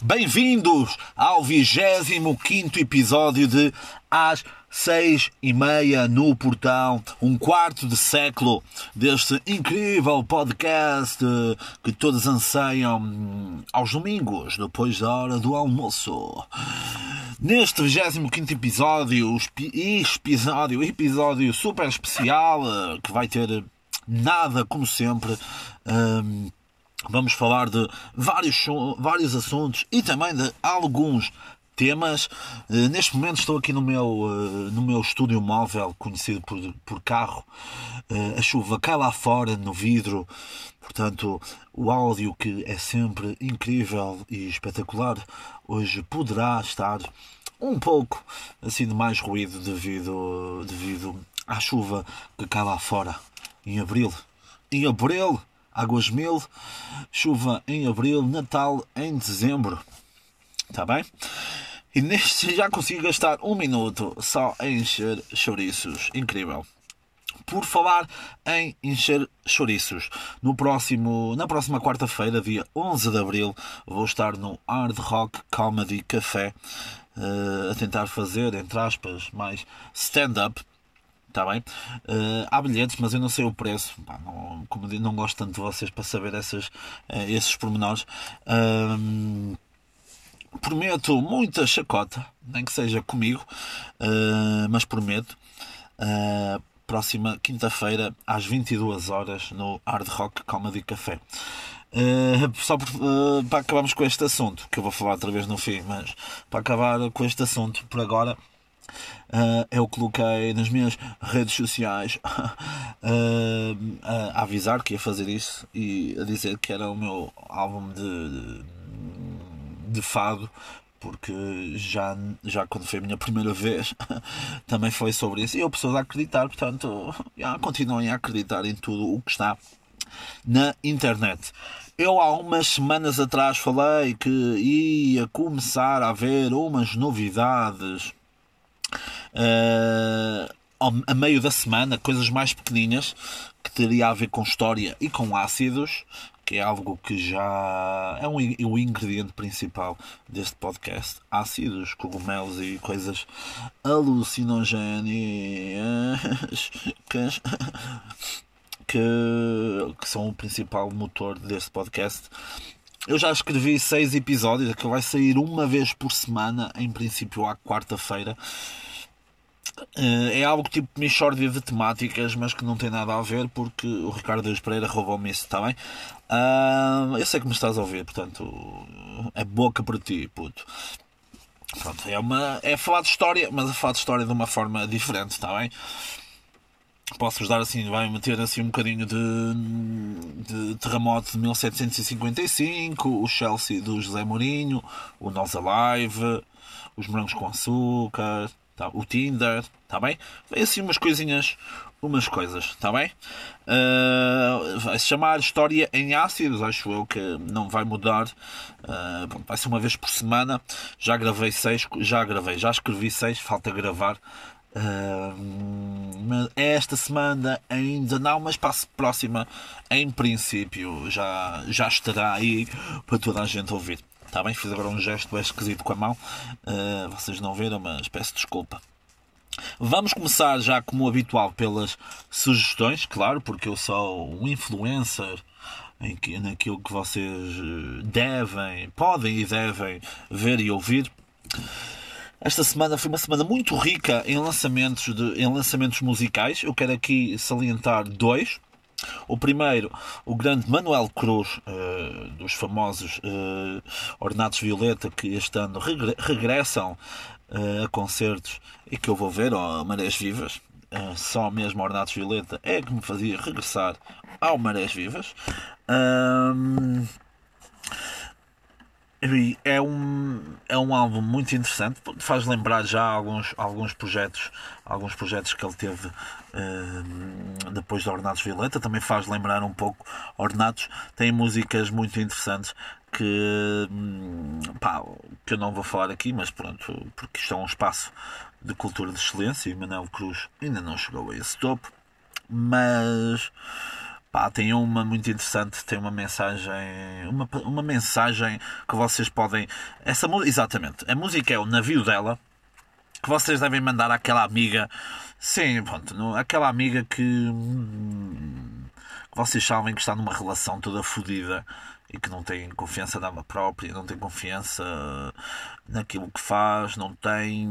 Bem-vindos ao 25 episódio de Às Seis e Meia no Portão, um quarto de século deste incrível podcast que todos anseiam hum, aos domingos, depois da hora do almoço. Neste 25 episódio, episódio, episódio super especial, eh, que vai ter nada como sempre. Hum, Vamos falar de vários, vários assuntos e também de alguns temas. Eh, neste momento estou aqui no meu, eh, no meu estúdio móvel, conhecido por, por carro. Eh, a chuva cai lá fora no vidro, portanto, o áudio que é sempre incrível e espetacular, hoje poderá estar um pouco assim de mais ruído devido, devido à chuva que cai lá fora em abril. Em abril! Águas Mil, chuva em abril, Natal em dezembro. Está bem? E neste já consigo gastar um minuto só a encher chouriços. Incrível. Por falar em encher chouriços, no próximo, na próxima quarta-feira, dia 11 de abril, vou estar no Hard Rock Comedy Café uh, a tentar fazer, entre aspas, mais stand-up Está bem? Uh, há bilhetes, mas eu não sei o preço. Pá, não, como digo, não gosto tanto de vocês para saber essas, uh, esses pormenores. Uh, prometo muita chacota, nem que seja comigo, mas prometo. próxima quinta-feira, às 22 horas, no Hard Rock Comedy Café. Uh, só por, uh, para acabarmos com este assunto, que eu vou falar outra vez no fim, mas para acabar com este assunto por agora, Uh, eu coloquei nas minhas redes sociais uh, a avisar que ia fazer isso e a dizer que era o meu álbum de, de, de fado porque já, já quando foi a minha primeira vez também foi sobre isso e eu pessoas a acreditar, portanto já, continuem a acreditar em tudo o que está na internet. Eu há umas semanas atrás falei que ia começar a haver umas novidades uh, a meio da semana, coisas mais pequeninas que teria a ver com história e com ácidos, que é algo que já é um, o ingrediente principal deste podcast. Ácidos, cogumelos e coisas alucinogénicas que, que são o principal motor deste podcast. Eu já escrevi seis episódios, que vai sair uma vez por semana, em princípio à quarta-feira. Eh, é algo tipo Michórdia de temáticas, mas que não tem nada a ver porque o Ricardo Deus Pereira roubou-me isso, está bem? Uh, eu sei que me estás a ouvir, portanto, é boca para ti, puto. Pronto, é, uma, é falar de história, mas é falar de história de uma forma diferente, está bem? Posso-vos dar assim, vai meter assim um bocadinho de, de terremoto de 1755, o Chelsea do José Mourinho, o Nós Alive, os morangos com açúcar, tá? o Tinder, tá bem? Vem assim umas coisinhas, umas coisas, tá bem? Uh, vai se chamar História em Ácidos, acho eu que não vai mudar. Uh, vai ser uma vez por semana. Já gravei seis, já gravei, já escrevi seis, falta gravar. Uh, esta semana ainda não, mas para a próxima, em princípio, já, já estará aí para toda a gente ouvir. Está bem? Fiz agora um gesto bem esquisito com a mão. Uh, vocês não viram, mas peço desculpa. Vamos começar já como habitual pelas sugestões, claro, porque eu sou um influencer em que, naquilo que vocês devem, podem e devem ver e ouvir. Esta semana foi uma semana muito rica em lançamentos, de, em lançamentos musicais. Eu quero aqui salientar dois. O primeiro, o grande Manuel Cruz, uh, dos famosos uh, Ornatos Violeta, que este ano regre regressam uh, a concertos e que eu vou ver, ó, Marés Vivas. só mesmo Ornatos Violeta é que me fazia regressar ao Marés Vivas. É um, é um álbum muito interessante, faz lembrar já alguns, alguns projetos, alguns projetos que ele teve uh, depois de Ornatos Violeta, também faz lembrar um pouco Ornatos, tem músicas muito interessantes que, hum, pá, que eu não vou falar aqui, mas pronto, porque isto é um espaço de cultura de excelência e Manuel Cruz ainda não chegou a esse topo, mas Pá, tem uma muito interessante, tem uma mensagem, uma, uma mensagem que vocês podem. Essa exatamente, a música é o navio dela que vocês devem mandar àquela amiga. Sim, pronto, aquela amiga que, hum, vocês sabem que está numa relação toda fodida e que não tem confiança nela própria, não tem confiança naquilo que faz, não tem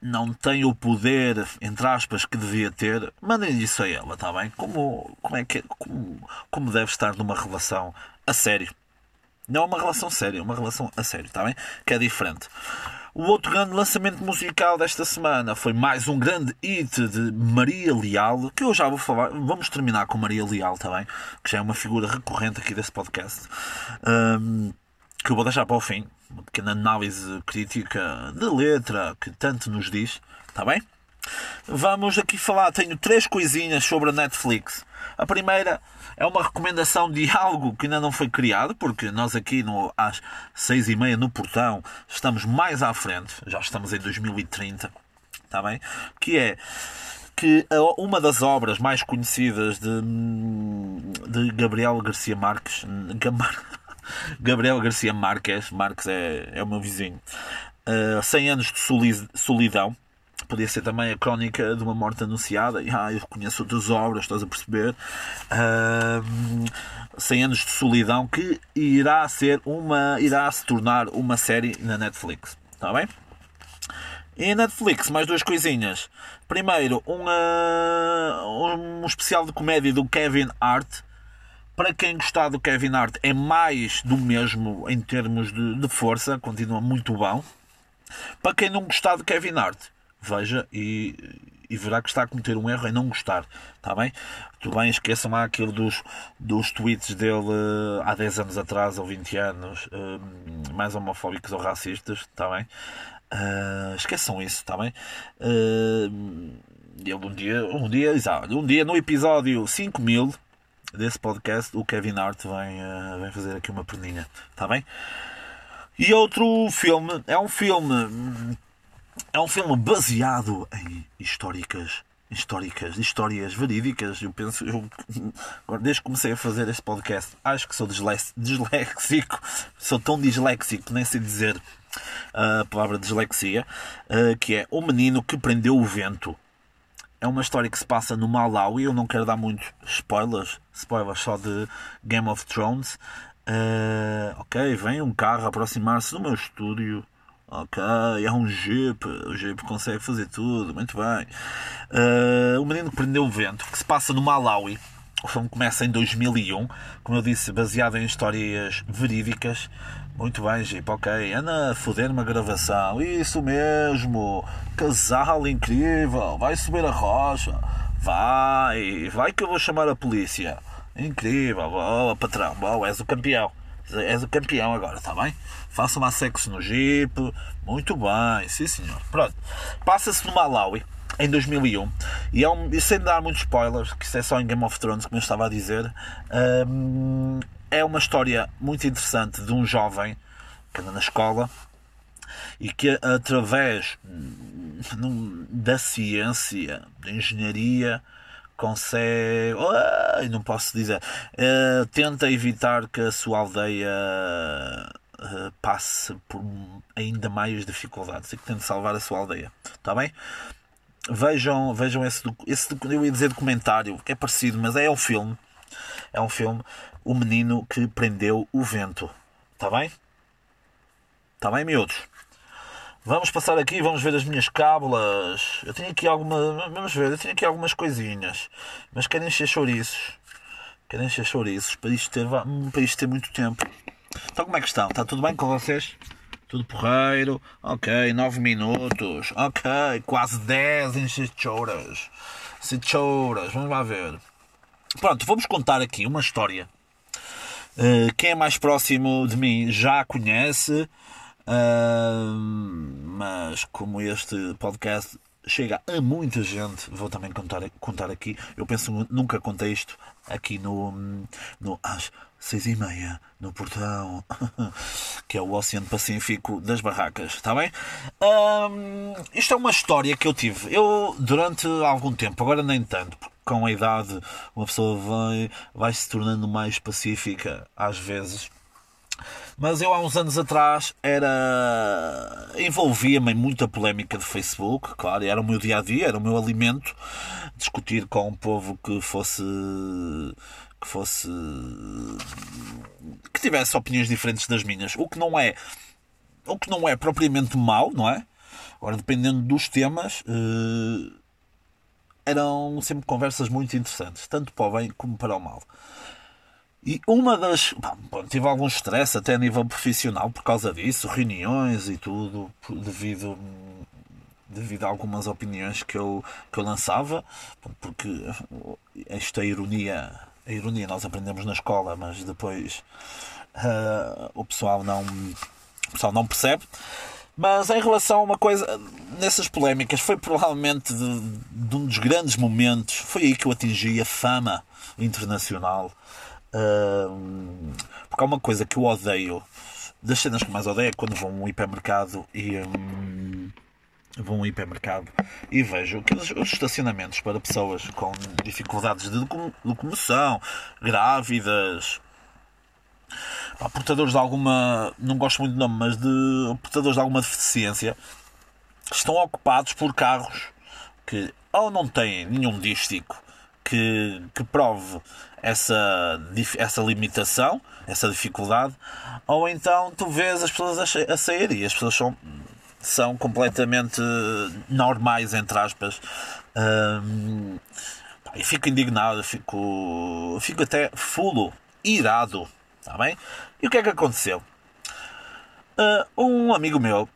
não tem o poder, entre aspas, que devia ter, mandem isso a ela, está bem? Como, como, é que, como, como deve estar numa relação a sério. Não é uma relação séria, é uma relação a sério, está bem? Que é diferente. O outro grande lançamento musical desta semana foi mais um grande hit de Maria Leal, que eu já vou falar. Vamos terminar com Maria Leal também, que já é uma figura recorrente aqui desse podcast. Um, que eu vou deixar para o fim. Uma pequena análise crítica de letra que tanto nos diz. Está bem? Vamos aqui falar. Tenho três coisinhas sobre a Netflix. A primeira é uma recomendação de algo que ainda não foi criado, porque nós aqui no, às seis e meia no portão estamos mais à frente, já estamos em 2030, está bem? Que é que uma das obras mais conhecidas de, de Gabriel Garcia Marques, Gabriel Garcia Marques, Marques é, é o meu vizinho, uh, eh, 100 anos de solidão, podia ser também a crónica de uma morte anunciada. Ah, eu reconheço outras obras, estás a perceber? Uh, 100 anos de solidão que irá ser uma irá se tornar uma série na Netflix. Está bem? E Netflix, mais duas coisinhas. Primeiro, uma, um especial de comédia do Kevin Hart. Para quem gostar do Kevin Hart, é mais do mesmo em termos de, de força, continua muito bom. Para quem não gostar do Kevin Hart, veja e, e verá que está a cometer um erro em não gostar. Está bem? Tudo bem, esqueçam lá aquilo dos, dos tweets dele uh, há 10 anos atrás ou 20 anos, uh, mais homofóbicos ou racistas. Está bem? Uh, esqueçam isso, está bem? ele um dia, um dia, exato, um dia no episódio 5000 desse podcast, o Kevin Hart vem, vem fazer aqui uma perninha, está bem? E outro filme, é um filme é um filme baseado em históricas, históricas, histórias verídicas. Eu penso, eu, desde que comecei a fazer este podcast, acho que sou disléxico, sou tão disléxico, nem sei dizer a palavra dislexia, eh, que é O Menino que Prendeu o Vento. É uma história que se passa no Malawi. Eu não quero dar muitos spoilers, spoilers só de Game of Thrones. Uh, ok, vem um carro aproximar-se do meu estúdio Ok, é um Jeep, o Jeep consegue fazer tudo, muito bem. Uh, o Menino que Prendeu o Vento, que se passa no Malawi. O filme começa em 2001, como eu disse, baseado em histórias verídicas. Muito bem, Jeep, ok. Anda a foder uma gravação. Isso mesmo. Casal incrível. Vai subir a rocha. Vai. Vai que eu vou chamar a polícia. Incrível. Boa, patrão. Boa, és o campeão. És o campeão agora, está bem? Faça uma sexo no Jeep. Muito bem, sim senhor. Pronto. Passa-se no Malawi em 2001 e é um, sem dar muitos spoilers, que isso é só em Game of Thrones, como eu estava a dizer. Um, é uma história muito interessante de um jovem que anda na escola e que através hum, da ciência, da engenharia, consegue. Oh, não posso dizer. Uh, tenta evitar que a sua aldeia uh, passe por ainda mais dificuldades e que tente salvar a sua aldeia. Está bem? Vejam, vejam esse, esse. Eu ia dizer documentário, que é parecido, mas é um filme. É um filme. O menino que prendeu o vento. Está bem? Está bem, miúdos? Vamos passar aqui, vamos ver as minhas cábulas. Eu tenho aqui alguma. Vamos ver, eu tenho aqui algumas coisinhas. Mas querem encher chouriços. Querem encher chouriços para isto ter, para isto ter muito tempo. Então como é que estão? Está tudo bem com vocês? Tudo porreiro? Ok, 9 minutos. Ok, quase 10 encher choras. choras, vamos lá ver. Pronto, vamos contar aqui uma história. Uh, quem é mais próximo de mim já conhece. Uh, mas como este podcast chega a muita gente, vou também contar, contar aqui. Eu penso nunca contei isto aqui no, no às seis e meia no portão. que é o Oceano Pacífico das barracas, está bem? Um, isto é uma história que eu tive. Eu, durante algum tempo, agora nem tanto, porque com a idade uma pessoa vai, vai se tornando mais pacífica às vezes. Mas eu há uns anos atrás era envolvia-me em muita polémica de Facebook, claro, era o meu dia a dia, era o meu alimento, discutir com um povo que fosse que fosse que tivesse opiniões diferentes das minhas, o que não é o que não é propriamente mau, não é? Agora dependendo dos temas, eh, eram sempre conversas muito interessantes, tanto para o bem como para o mal. E uma das. Pá, tive algum stress até a nível profissional por causa disso, reuniões e tudo, devido, devido a algumas opiniões que eu, que eu lançava, porque esta ironia, a ironia nós aprendemos na escola, mas depois uh, o pessoal não, o pessoal não percebe. Mas em relação a uma coisa, nessas polémicas, foi provavelmente de, de um dos grandes momentos, foi aí que eu atingi a fama internacional porque há uma coisa que eu odeio, das cenas que mais odeio é quando vou a um hipermercado e. Um, vou a um hipermercado e vejo que os, os estacionamentos para pessoas com dificuldades de locomoção, grávidas, pá, portadores de alguma. não gosto muito do nome, mas de portadores de alguma deficiência, estão ocupados por carros que ou não têm nenhum dístico que, que prove essa, essa limitação, essa dificuldade, ou então tu vês as pessoas a, a sair e as pessoas são, são completamente normais, entre aspas. Um, e fico indignado, fico, fico até fulo, irado, está bem? E o que é que aconteceu? Uh, um amigo meu,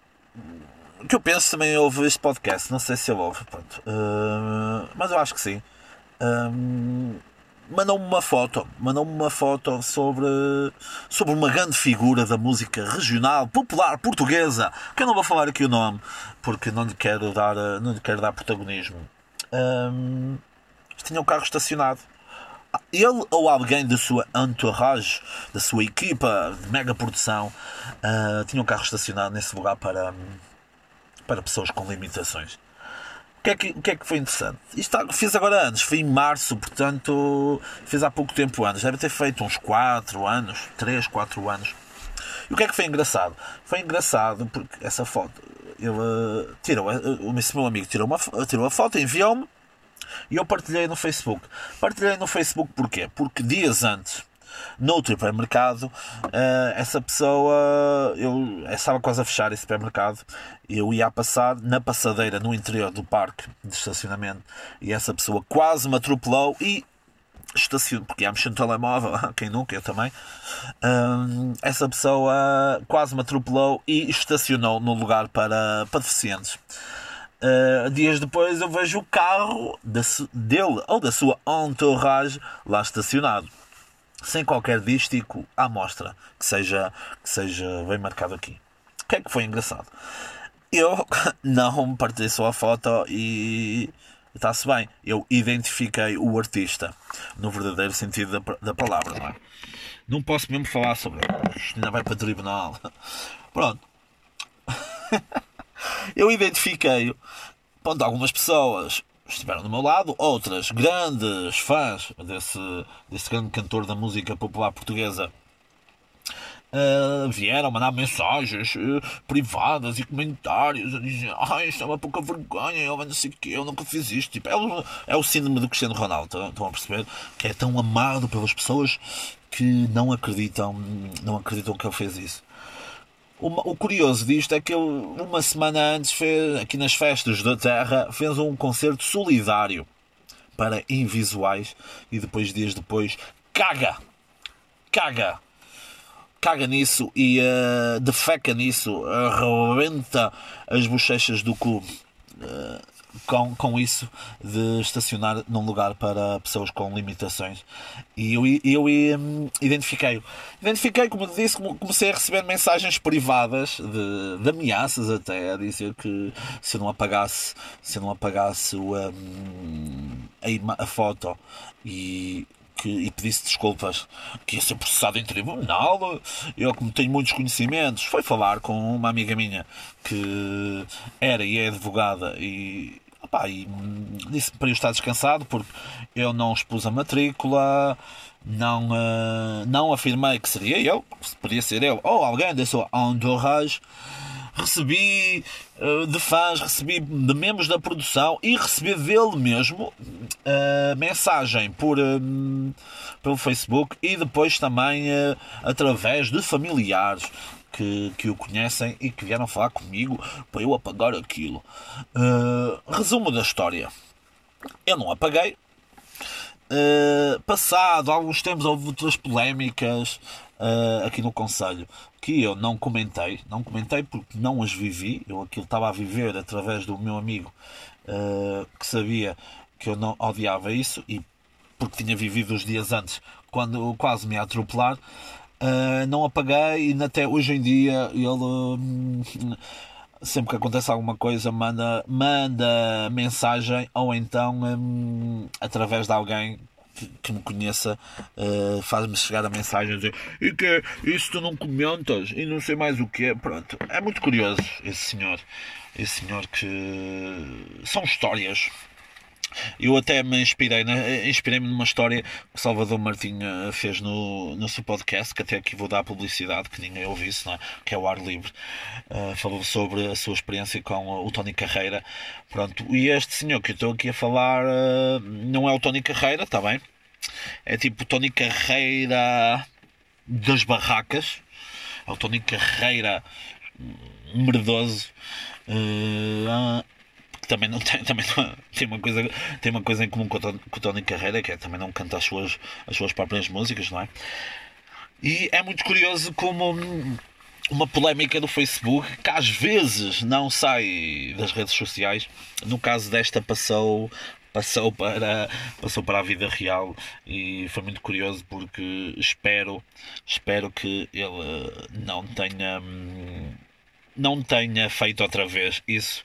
que eu penso também ouve este podcast, não sei se ele ouve, pronto, uh, mas eu acho que sim. Um, mandou-me uma foto, mandou-me uma foto sobre, sobre uma grande figura da música regional, popular, portuguesa, que eu não vou falar aqui o nome, porque não lhe quero dar, não lhe quero dar protagonismo. Um, tinha um carro estacionado. Ele ou alguém da sua entourage, da sua equipa de mega produção, uh, tinha um carro estacionado nesse lugar para, para pessoas com limitações. O que, é que, o que é que foi interessante? Isto fiz agora anos, foi em março, portanto, fiz há pouco tempo anos. Deve ter feito uns 4 anos, 3, 4 anos. E o que é que foi engraçado? Foi engraçado porque essa foto, ele uh, tirou, uh, esse meu amigo tirou, uma, tirou a foto, enviou-me e eu partilhei no Facebook. Partilhei no Facebook porquê? Porque dias antes noutro hipermercado, uh, essa pessoa, eu estava quase a fechar esse supermercado, eu ia a passar na passadeira no interior do parque de estacionamento e essa pessoa quase me atropelou e estacionou, porque mexer no telemóvel, quem nunca, eu também. Um, eh, essa pessoa quase me atropelou e estacionou no lugar para, para deficientes. Uh, dias depois eu vejo o carro da, dele ou da sua entourage lá estacionado sem qualquer dístico à mostra que seja, que seja bem marcado aqui. O que é que foi engraçado? Eu não partilhei só a foto e está-se bem. Eu identifiquei o artista no verdadeiro sentido da, da palavra, não é? Não posso mesmo falar sobre isto, ainda vai para o tribunal. Pronto. Eu identifiquei, ponto, algumas pessoas estiveram do meu lado, outras grandes fãs desse, desse grande cantor da música popular portuguesa uh, vieram mandar mensagens uh, privadas e comentários a dizer ai, isto é uma pouca vergonha, eu não sei o que, eu nunca fiz isto. Tipo, é, o, é o síndrome do Cristiano Ronaldo, estão a perceber? Que é tão amado pelas pessoas que não acreditam, não acreditam que ele fez isso. O, curioso disto é que ele, uma semana antes, fez, aqui nas festas da Terra, fez um concerto solidário para invisuais e depois, dias depois, caga! Caga! Caga nisso e uh, defeca nisso, arrebenta as bochechas do cu. Uh, com, com isso de estacionar num lugar para pessoas com limitações. E eu, eu um, identifiquei. Identifiquei, como disse, comecei a receber mensagens privadas de, de ameaças até a dizer que se eu não apagasse, se não apagasse o, um, a, a foto e que, e pedisse desculpas, que ia ser processado em tribunal. Eu, como tenho muitos conhecimentos, foi falar com uma amiga minha que era e é advogada e, opá, e disse para eu estar descansado porque eu não expus a matrícula, não, uh, não afirmei que seria eu, podia ser eu ou alguém da sua entourage. Recebi uh, de fãs, recebi de membros da produção e recebi dele mesmo uh, mensagem por, pelo Facebook e depois também através de familiares que, que o conhecem e que vieram falar comigo para eu apagar aquilo. resumo da história. Eu não apaguei, Uh, passado alguns tempos houve outras polémicas uh, aqui no Conselho que eu não comentei, não comentei porque não as vivi, eu aquilo estava a viver através do meu amigo uh, que sabia que eu não odiava isso e porque tinha vivido os dias antes quando quase me ia atropelar, não apaguei e até hoje em dia ele sempre que acontece alguma coisa, manda, manda mensagem ou então um, através de alguém que, que me conheça uh, faz-me chegar a mensagem dizer e que isso tu não comentas e não sei mais o que Pronto, é muito curioso esse senhor. Esse senhor que são histórias eu até me inspirei, né? inspirei-me numa história que Salvador Martinho eh, fez no, no seu podcast, que até aqui vou dar publicidade, que ninguém ouvisse, não é? que é o Ar Livre. Uh, falou sobre a sua experiência com o Tony Carreira. Pronto, e este senhor que eu estou aqui a falar uh, não é o Tony Carreira, está bem? É tipo o Tony Carreira das barracas. É o Tony Carreira merdoso. Uh, também não tem, também não, tem uma coisa tem uma coisa em comum com o, com o Tony Carreira que é também não canta as suas as suas próprias músicas não é? E é muito curioso como uma polémica do Facebook que às vezes não sai das redes sociais no caso desta passou passou para passou para a vida real. E foi muito curioso porque espero espero que ele não tenha não tenha feito outra vez isso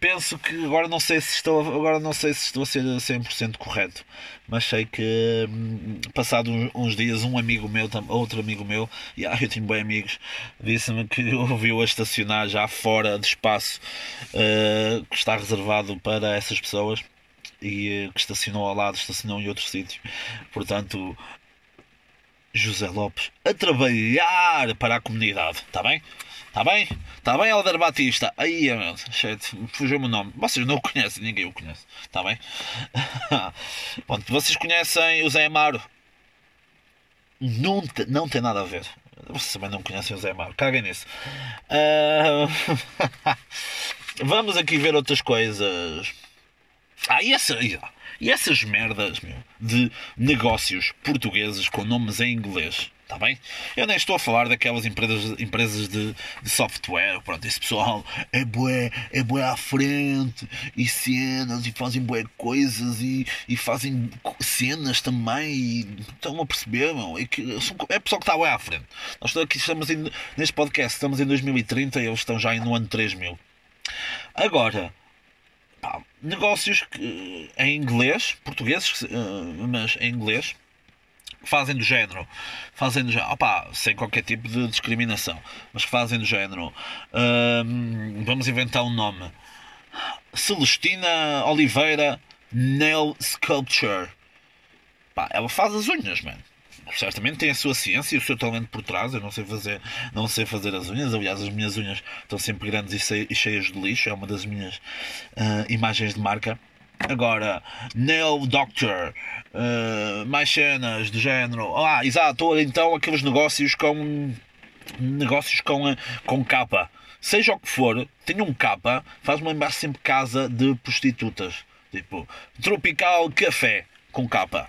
penso que agora não sei se estou agora não sei se estou a ser 100% correto mas sei que hum, passado uns dias um amigo meu outro amigo meu e ah, eu tenho bem amigos disse-me que ouviu a estacionar já fora de espaço uh, que está reservado para essas pessoas e uh, que estacionou ao lado estacionou em outro sítio. Portanto José Lopes a trabalhar para a comunidade está bem Está bem? Está bem, Helder Batista? Aí, meu, fugiu-me o nome. Vocês não o conhecem, ninguém o conhece. Está bem? Bom, vocês conhecem o Zé Amaro? Não, não tem nada a ver. Vocês também não conhecem o Zé Amaro. Caguem nisso. Uh... Vamos aqui ver outras coisas. Ah, e, essa, e essas merdas meu, de negócios portugueses com nomes em inglês? Está bem? Eu nem estou a falar daquelas empresas, empresas de, de software. Pronto, esse pessoal é bué, é bué à frente e cenas e fazem bué coisas e, e fazem cenas também. E estão a perceber, meu? É, que, é pessoal que está bué à frente. Nós aqui estamos em, neste podcast, estamos em 2030 e eles estão já no ano 3000. Agora, pá, negócios que, em inglês, portugueses, eh, mas em inglês fazem do género, fazem do género, opa, sem qualquer tipo de discriminação, mas fazem do género, hum, vamos inventar um nome, Celestina Oliveira Nail Sculpture, Pá, ela faz as unhas, mano. Certamente tem a sua ciência e o seu talento por trás. Eu não sei fazer, não sei fazer as unhas. Aliás, as minhas unhas estão sempre grandes e cheias de lixo. É uma das minhas uh, imagens de marca. Agora, Nail Doctor, uh, mais cenas de género. Ah, exato, então aqueles negócios com. negócios com, com capa. Seja o que for, tenha um capa, faz-me lembrar sempre casa de prostitutas. Tipo, Tropical Café com capa.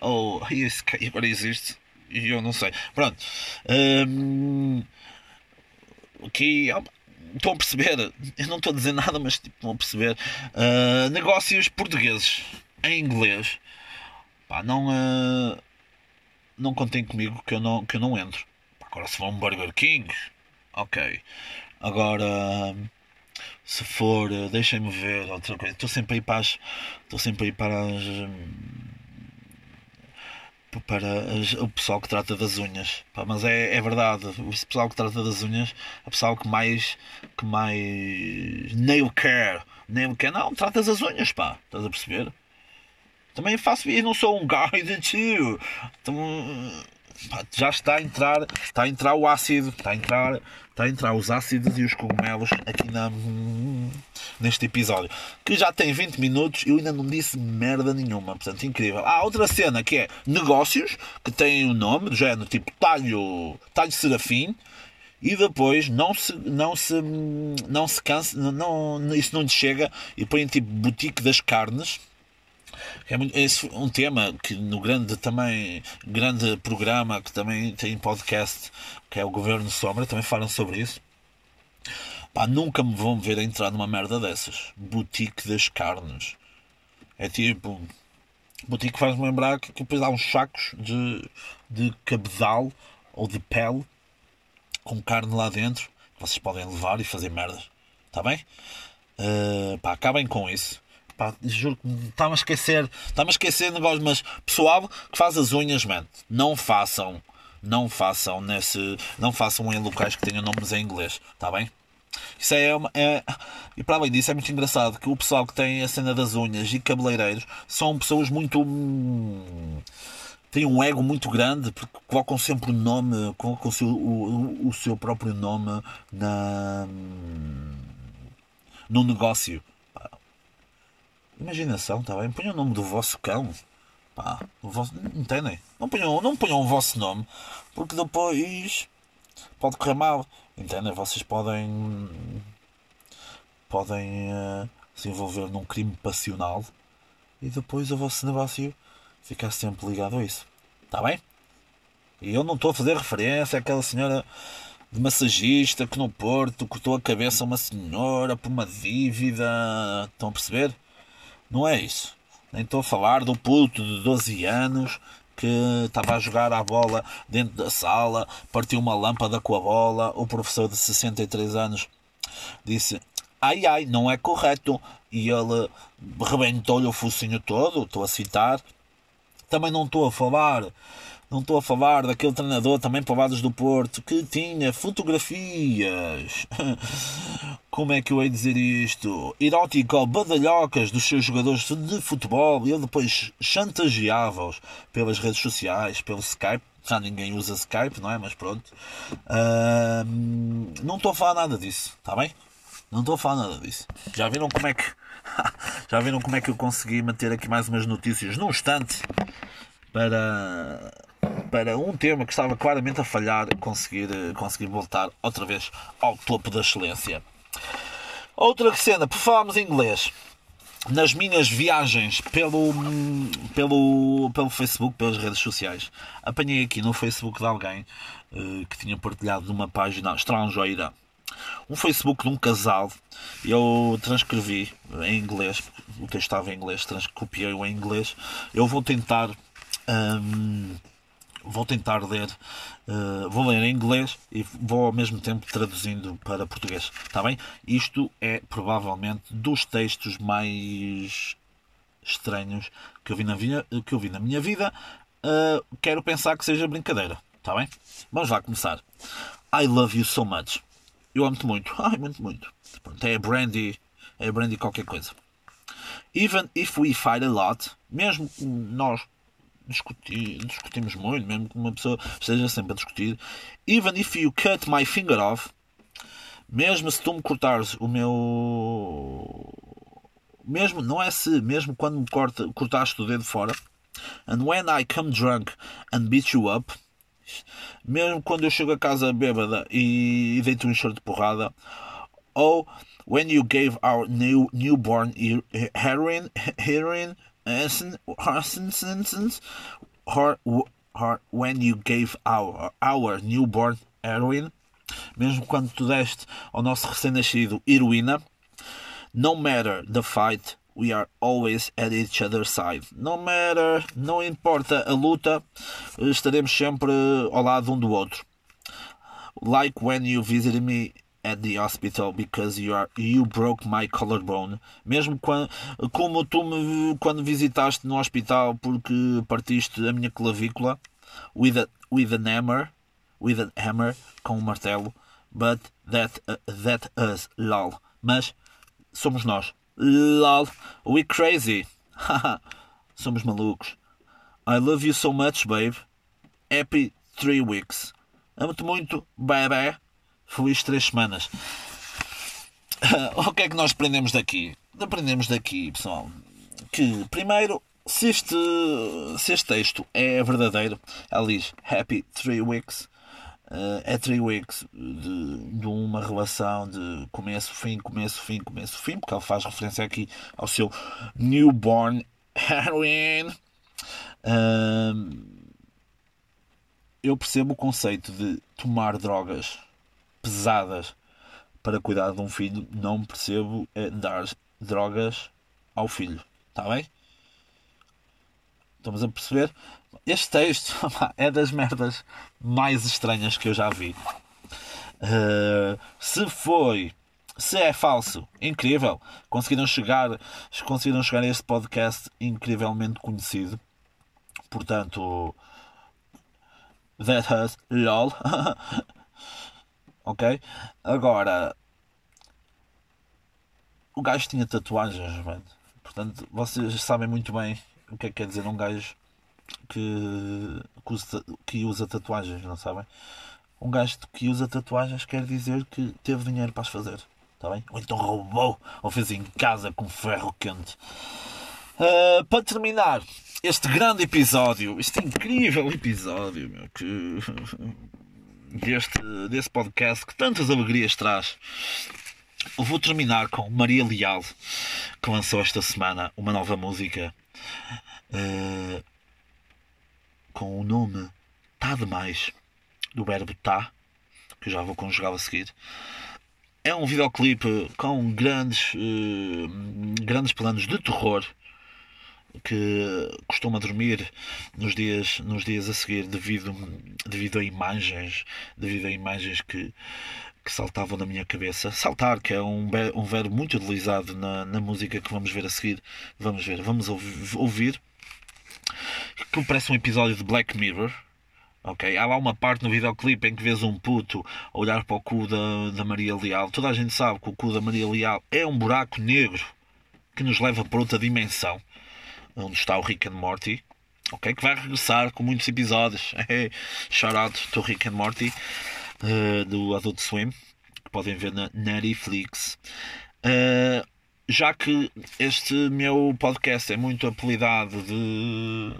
Ou, oh, esse agora existe eu não sei. Pronto. Um, aqui estão a perceber, eu não estou a dizer nada, mas tipo, estão a perceber. Uh, negócios portugueses em inglês, pá, não, uh, não contem comigo que eu não, que eu não entro. Agora, se for um Burger King, ok. Agora, se for, deixem-me ver outra coisa. Estou sempre aí para as, estou sempre aí para as para o pessoal que trata das unhas. Mas é, é verdade, o pessoal que trata das unhas o pessoal que mais que mais nail care, nail care, não, tratas as unhas, pá, estás a perceber? Também faço e não sou um guy de tio. Então, já está a entrar, está a entrar o ácido, está a entrar, está a entrar os ácidos e os cogumelos aqui na, neste episódio, que já tem 20 minutos e eu ainda não disse merda nenhuma, portanto, incrível. Há outra cena que é negócios, que tem o um nome, do género tipo talho, talho serafim, e depois não se não se não se cansa não, isso não lhe chega e põe tipo boutique das carnes é, muito, é um tema que no grande também grande programa que também tem podcast que é o Governo Sombra também falam sobre isso. Pá, nunca me vão ver entrar numa merda dessas. Boutique das carnes. É tipo. Boutique faz-me lembrar que, que depois há uns sacos de, de cabedal ou de pele com carne lá dentro que vocês podem levar e fazer merdas. Está bem? Uh, pá, acabem com isso. Pá, juro que está-me a esquecer, está-me a esquecer negócio, mas pessoal que faz as unhas, man, não façam, não façam nesse, não façam em locais que tenham nomes em inglês, está bem? Isso é, uma, é, e para além disso é muito engraçado que o pessoal que tem a cena das unhas e cabeleireiros são pessoas muito têm um ego muito grande porque colocam sempre o nome, colocam o seu, o, o seu próprio nome na, no negócio imaginação, está bem? Ponham o nome do vosso cão. Pá, o vosso, entendem? Não ponham, não ponham o vosso nome, porque depois pode correr mal. Entendem? Vocês podem. podem uh, se envolver num crime passional e depois o vosso negócio ficar sempre ligado a isso. Está bem? E eu não estou a fazer referência àquela senhora de massagista que no Porto cortou a cabeça a uma senhora por uma dívida. Estão a perceber? Não é isso. Nem estou a falar do puto de 12 anos que estava a jogar a bola dentro da sala, partiu uma lâmpada com a bola. O professor de 63 anos disse: Ai ai, não é correto. E ele rebentou-lhe o focinho todo. Estou a citar. Também não estou a falar não estou a falar daquele treinador também pavados do Porto que tinha fotografias. Como é que eu hei dizer isto? Erótico badalhocas dos seus jogadores de futebol e ele depois chantageava-os pelas redes sociais, pelo Skype. Já ninguém usa Skype, não é? Mas pronto. Uh, não estou a falar nada disso, está bem? Não estou a falar nada disso. Já viram como é que. Já viram como é que eu consegui manter aqui mais umas notícias num instante para para um tema que estava claramente a falhar, conseguir, conseguir voltar outra vez ao topo da excelência. Outra cena, por falarmos em inglês, nas minhas viagens pelo, pelo, pelo Facebook, pelas redes sociais, apanhei aqui no Facebook de alguém uh, que tinha partilhado numa página estrangeira um Facebook de um casal. Eu transcrevi em inglês, o texto estava em inglês, copiei-o em inglês. Eu vou tentar. Um, vou tentar ler, uh, vou ler em inglês e vou ao mesmo tempo traduzindo para português, está bem? Isto é provavelmente dos textos mais estranhos que eu vi na, minha, que eu vi na minha vida. Uh, quero pensar que seja brincadeira, está bem? Vamos lá começar. I love you so much. Eu amo-te muito. Ai, muito, muito. Pronto, é Brandy, é Brandy qualquer coisa. Even if we fight a lot, mesmo nós discutimos muito, mesmo que uma pessoa esteja sempre a discutir. Even if you cut my finger off, mesmo se tu me cortares o meu. Mesmo, não é se, mesmo quando me corta, cortaste o dedo fora. And when I come drunk and beat you up, mesmo quando eu chego a casa bêbada e, e deito um enxerto de porrada, ou when you gave our new newborn heroin, heroin her, her, when you gave our, our newborn heroin, mesmo quando tu deste ao nosso recém-nascido heroína, no matter the fight, we are always at each other's side. No matter, não importa a luta, estaremos sempre ao lado um do outro. Like when you visited me at the hospital because you are you broke my collarbone. Mesmo quando, como tu me quando visitaste no hospital porque partiste a minha clavícula with a, with an hammer, with an hammer com um martelo, but that uh, that us lol. Mas somos nós. Lol, we crazy. somos malucos. I love you so much, babe. Happy three weeks. Amo-te muito, bebê. Feliz três semanas. o que é que nós aprendemos daqui? Aprendemos daqui, pessoal, que primeiro, se este, se este texto é verdadeiro, ela diz Happy Three Weeks. Uh, é three weeks de, de, uma relação de começo, fim, começo, fim, começo, fim, porque ela faz referência aqui ao seu newborn heroin. Uh, eu percebo o conceito de tomar drogas pesadas para cuidar de um filho, não percebo é dar drogas ao filho. Está bem? Estamos a perceber? Este texto é das merdas mais estranhas que eu já vi. Uh, se foi, se é falso, incrível. Conseguiram chegar, conseguiram chegar a este podcast incrivelmente conhecido. Portanto, That Has LOL. ok? Agora, o gajo tinha tatuagens, mano. Portanto, vocês sabem muito bem o que é que quer dizer um gajo que, que, usa, que usa tatuagens, não sabem? Um gajo que usa tatuagens quer dizer que teve dinheiro para as fazer, está bem? Ou então roubou, ou fez em casa com ferro quente. Uh, para terminar, este grande episódio, este incrível episódio meu, que, deste, desse podcast que tantas alegrias traz. Eu vou terminar com Maria Leal, que lançou esta semana uma nova música uh, com o nome Tá Demais, do verbo tá, que já vou conjugar a seguir. É um videoclipe com grandes, uh, grandes planos de terror que costuma dormir nos dias, nos dias a seguir devido, devido a imagens, devido a imagens que, que saltavam na minha cabeça. Saltar, que é um, um verbo muito utilizado na, na música que vamos ver a seguir. Vamos ver, vamos ouvir. Que parece um episódio de Black Mirror. Ok, há lá uma parte no videoclipe em que vês um puto olhar para o cu da, da Maria Leal. Toda a gente sabe que o cu da Maria Leal é um buraco negro que nos leva para outra dimensão onde está o Rick and Morty, ok? Que vai regressar com muitos episódios. Shout out to Rick and Morty uh, do Adult Swim, que podem ver na Netflix. Uh, já que este meu podcast é muito apelidado de,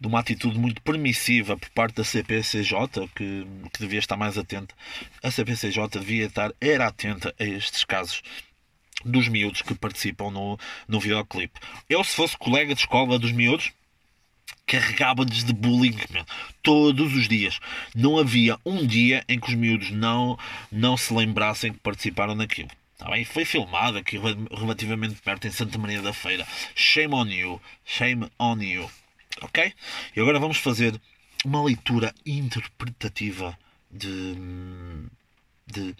de uma atitude muito permissiva por parte da CPCJ, que, que devia estar mais atenta, a CPCJ devia estar, era atenta a estes casos dos miúdos que participam no, no videoclipe. Eu, se fosse colega de escola dos miúdos, carregava-lhes de bullying meu, todos os dias. Não havia um dia em que os miúdos não, não se lembrassem que participaram naquilo. Tá bem? Foi filmado aqui relativamente perto em Santa Maria da Feira. Shame on you. Shame on you. Ok? E agora vamos fazer uma leitura interpretativa de, de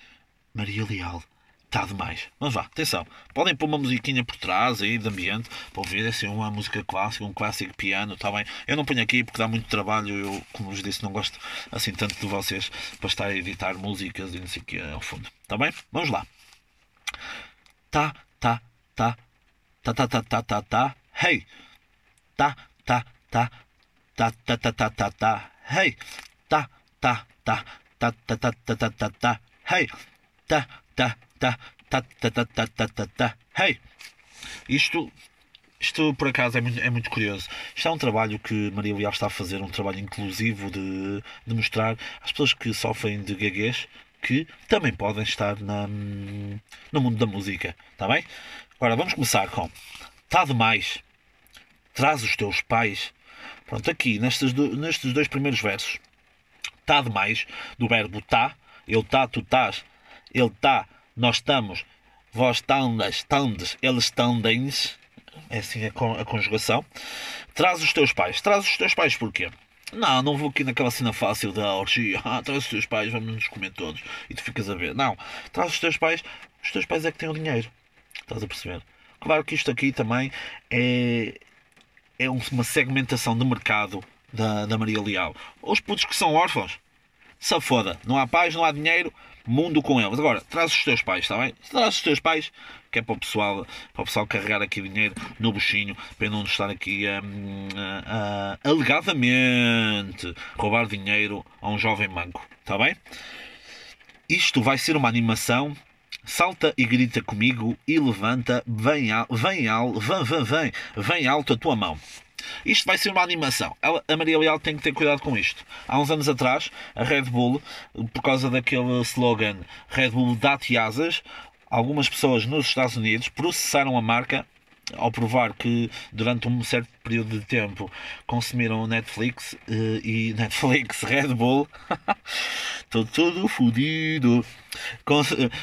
Maria Leal está demais. Mas vá, atenção. Podem pôr uma musiquinha por trás aí de ambiente para ouvir assim uma música clássica, um clássico piano, está bem? Eu não ponho aqui porque dá muito trabalho. Eu, como vos disse, não gosto assim tanto de vocês para estar a editar músicas e não sei o que ao fundo. Está bem? Vamos lá. Tá, tá, tá, tá, tá, tá, tá, tá, tá, hey. Tá, tá, tá, tá, tá, tá, tá, tá, tá, hey. Tá, tá, tá, tá, tá, tá, tá, tá, tá, tá, hey. Tá, tá, tá, tá, tá, tá, tá, tá, tá, tá. Hey! Isto, isto por acaso é muito, é muito curioso. Isto é um trabalho que Maria Leal está a fazer, um trabalho inclusivo de, de mostrar às pessoas que sofrem de gaguez que também podem estar na, no mundo da música. Está bem? Agora vamos começar com Tá demais. Traz os teus pais. Pronto, aqui nestes, do, nestes dois primeiros versos. Tá demais, do verbo tá, ele tá, tu estás, ele está, nós estamos, vós tandas, tandes, eles tandens, é assim a, a conjugação. Traz os teus pais. Traz os teus pais porquê? Não, não vou aqui naquela cena fácil da orgia. Ah, traz os teus pais, vamos nos comer todos. E tu ficas a ver. Não, traz os teus pais. Os teus pais é que têm o dinheiro. Estás a perceber? Claro que isto aqui também é, é uma segmentação de mercado da, da Maria Leal. Os putos que são órfãos, se foda. Não há pais, não há dinheiro, mundo com eles. Agora, traz os teus pais, está bem? Traz os teus pais, que é para o pessoal, para o pessoal carregar aqui dinheiro no buchinho, para não estar aqui a, alegadamente roubar dinheiro a um jovem manco, está bem? Isto vai ser uma animação salta e grita comigo e levanta, vem, al, vem, al, vem, vem, vem, vem alto a tua mão. Isto vai ser uma animação. A Maria Leal tem que ter cuidado com isto. Há uns anos atrás, a Red Bull, por causa daquele slogan Red Bull dá-te asas, algumas pessoas nos Estados Unidos processaram a marca ao provar que durante um certo período de tempo consumiram Netflix eh, e Netflix, Red Bull, estou tudo fodido,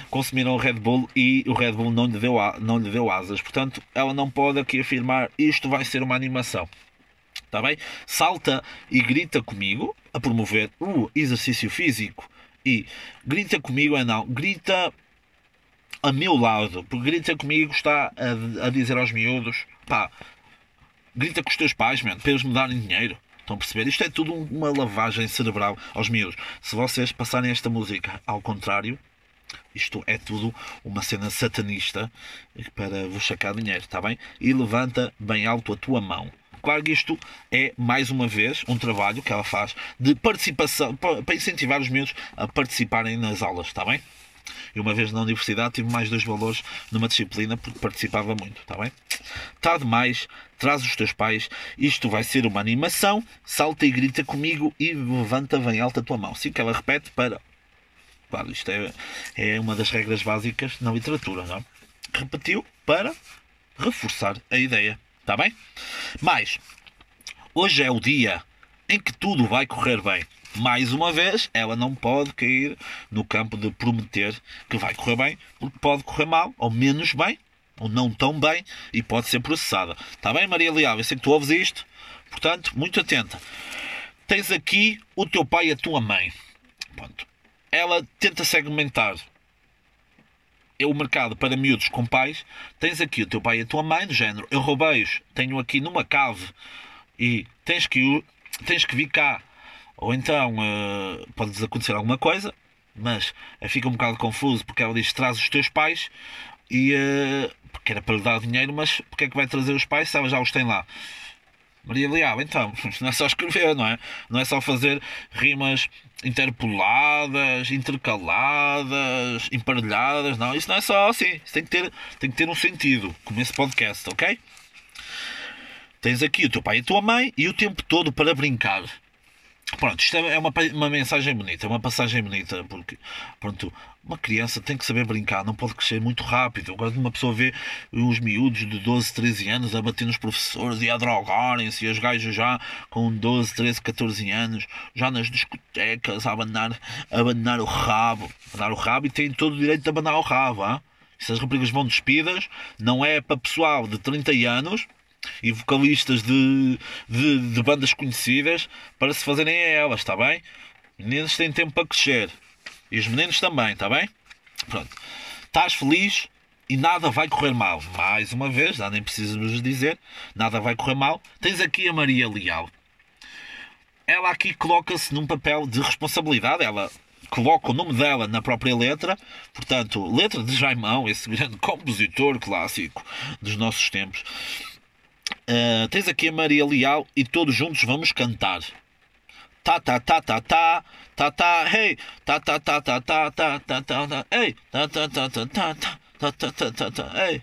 consumiram o Red Bull e o Red Bull não lhe, deu, não lhe deu asas. Portanto, ela não pode aqui afirmar isto vai ser uma animação. Está bem? Salta e grita comigo a promover o exercício físico e grita comigo é não, grita a meu lado, porque grita comigo está a, a dizer aos miúdos, pá, grita com os teus pais, mano, para eles me darem dinheiro. Estão a perceber? Isto é tudo uma lavagem cerebral aos miúdos. Se vocês passarem esta música ao contrário, isto é tudo uma cena satanista para vos sacar dinheiro, está bem? E levanta bem alto a tua mão. Claro que isto é, mais uma vez, um trabalho que ela faz de participação, para incentivar os miúdos a participarem nas aulas, está bem? E uma vez na universidade tive mais dois valores numa disciplina porque participava muito, está bem? Está demais, traz os teus pais, isto vai ser uma animação, salta e grita comigo e levanta bem alta a tua mão. Sim, que ela repete para. Claro, isto é, é uma das regras básicas na literatura, não é? Repetiu para reforçar a ideia, está bem? Mas, hoje é o dia em que tudo vai correr bem mais uma vez, ela não pode cair no campo de prometer que vai correr bem, porque pode correr mal, ou menos bem, ou não tão bem, e pode ser processada. Está bem, Maria Leal? Eu sei que tu ouves isto, portanto, muito atenta. Tens aqui o teu pai e a tua mãe. Pronto. Ela tenta segmentar o mercado para miúdos com pais. Tens aqui o teu pai e a tua mãe, do género, eu roubei-os, tenho aqui numa cave e tens que, tens que vir cá ou então uh, pode acontecer alguma coisa, mas uh, fica um bocado confuso porque ela diz traz os teus pais e uh, porque era para lhe dar dinheiro, mas porque é que vai trazer os pais se ela já os tem lá? Maria Leal, então, não é só escrever, não é? Não é só fazer rimas interpoladas, intercaladas, emparelhadas, não. Isso não é só assim. Isso tem que ter, tem que ter um sentido, como esse podcast, ok? Tens aqui o teu pai e a tua mãe e o tempo todo para brincar. Pronto, isto é uma, uma mensagem bonita, uma passagem bonita, porque pronto, uma criança tem que saber brincar, não pode crescer muito rápido. Agora, uma pessoa vê os miúdos de 12, 13 anos a bater nos professores e a drogarem-se, e os gajos já com 12, 13, 14 anos, já nas discotecas, a abanar, a abanar o rabo, abanar o rabo e têm todo o direito de abanar o rabo. Hein? Se as raparigas vão despidas, não é para pessoal de 30 anos e vocalistas de, de, de, bandas conhecidas para se fazerem a elas, está bem? Meninos têm tempo para crescer. E os meninos também, está bem? Pronto. Estás feliz e nada vai correr mal. Mais uma vez, já nem preciso vos dizer, nada vai correr mal. Tens aqui a Maria Leal. Ela aqui coloca-se num papel de responsabilidade. Ela coloca o nome dela na própria letra, portanto, letra de Jaimão, esse grande compositor clássico dos nossos tempos. Uh, tens aqui a Maria Leal e todos juntos vamos cantar. Tá, tá, tá, tá, tá, tá, tá, hey, tá, tá, tá, tá, tá, tá, tá, tá, tá, ei, tá, tá, tá, tá, tá, tá. Tá, tá, tá, tá, tá. Ei.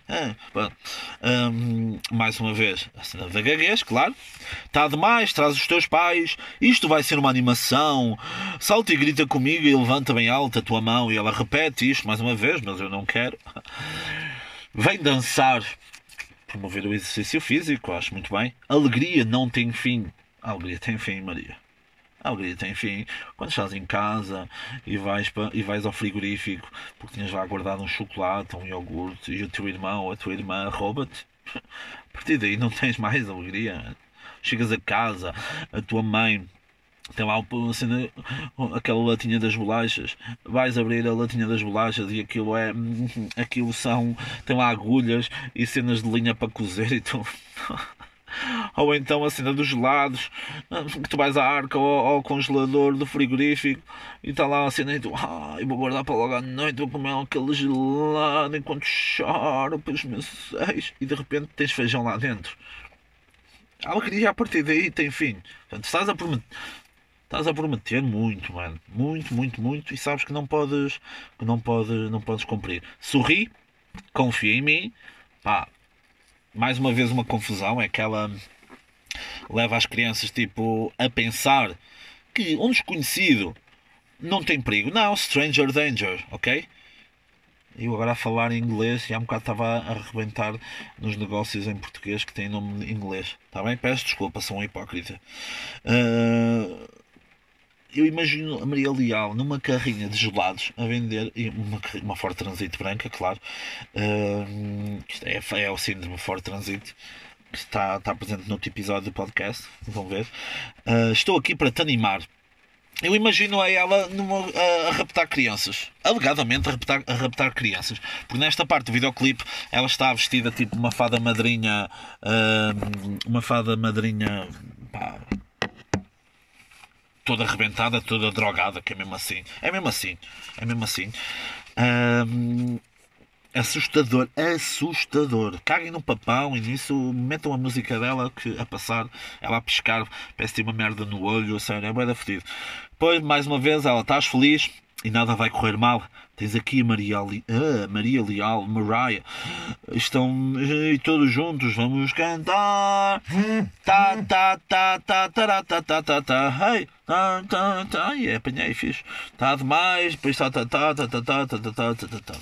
Um, mais uma vez, a cena da gaguez, claro. Está demais, traz os teus pais. Isto vai ser uma animação. Salta e grita comigo e levanta bem alta a tua mão. E ela repete isto mais uma vez, mas eu não quero. Vem dançar promover o exercício físico, acho muito bem. Alegria não tem fim. A alegria tem fim, Maria. A alegria tem fim. Quando estás em casa e vais, para, e vais ao frigorífico porque tinhas lá guardado um chocolate, um iogurte e o teu irmão ou a tua irmã rouba-te, a partir daí não tens mais alegria. Chegas a casa, a tua mãe tem lá assim, aquela latinha das bolachas. Vais abrir a latinha das bolachas e aquilo é. Aquilo são. Tem lá agulhas e cenas de linha para cozer e tu. ou então a cena dos gelados, que tu vais à arca ou ao congelador do frigorífico e está lá a cena e tu, ah, vou guardar para logo à noite, vou comer aquele gelado enquanto choro pelos meus seis e de repente tens feijão lá dentro. A alegria a partir daí tem fim. Portanto, estás a prometer. Estás a prometer muito, mano. Muito, muito, muito. E sabes que não podes. Que não podes, não podes cumprir. Sorri, confia em mim. Pá, mais uma vez uma confusão, é que ela leva as crianças tipo a pensar que um desconhecido não tem perigo. Não, stranger danger, ok? Eu agora a falar em inglês e há um bocado estava a arrebentar nos negócios em português que têm nome em inglês. Está bem? Peço desculpa, sou um hipócrita. Uh, eu imagino a Maria Leal numa carrinha de gelados a vender uma, uma Ford Transit branca, claro. Uh, é, é o síndrome Ford Transit que está, está presente no outro episódio do podcast. Vão ver. Uh, estou aqui para te animar. Eu imagino a ela numa, a, a raptar crianças. Alegadamente a raptar, a raptar crianças. Porque nesta parte do videoclipe ela está vestida tipo uma fada madrinha. Uh, uma fada madrinha. Pá, toda arrebentada, toda drogada, que é mesmo assim. É mesmo assim. É mesmo assim. Um, assustador, assustador. Caguem no papão e nisso metam a música dela que, a passar, ela a piscar, parece uma merda no olho, sério, é bem da fedido. Depois, mais uma vez, ela estás feliz e nada vai correr mal. Tens aqui a Maria, Ali, ah, Maria Leal, Mariah. Estão e todos juntos, vamos cantar. Tá, tá, tá, tá, tá, tá, tá, tá, tá, hey, tá, tá, tá. E apanhei, fiz. Tá demais, depois tá, tá, tá, tá, tá, tá, tá, tá, tá, tá, tá.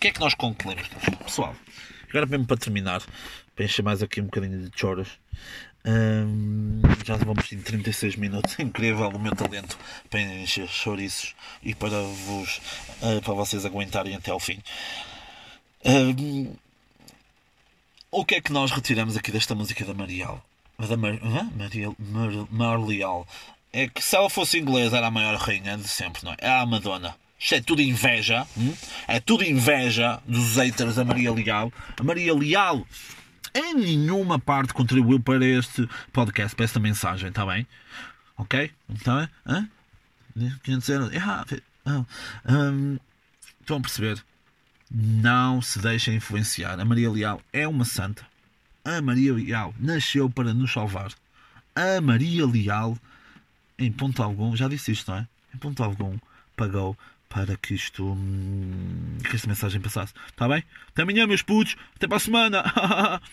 Que é que nós concluímos, pessoal? Agora mesmo para terminar, para encher mais aqui um bocadinho de choras. Hum, já vamos em 36 minutos. Incrível o meu talento para encher chouriços e para vos uh, para vocês aguentarem até ao fim. Hum, o que é que nós retiramos aqui desta música da Marial? Da Mar, uh, Maria, Mar, Marlial? É que se ela fosse inglesa era a maior rainha de sempre, não é? É a Madonna. Isto é tudo inveja. Hum? É tudo inveja dos haters da Maria Leal. A Maria Leal em nenhuma parte contribuiu para este podcast, para esta mensagem, está bem? Ok? Então? Hã? 500 euros. Ah, um, estão a perceber? Não se deixem influenciar. A Maria Leal é uma santa. A Maria Leal nasceu para nos salvar. A Maria Leal, em ponto algum, já disse isto, não é? Em ponto algum, pagou para que isto. Hum, que esta mensagem passasse. Está bem? Até amanhã, meus putos. Até para a semana.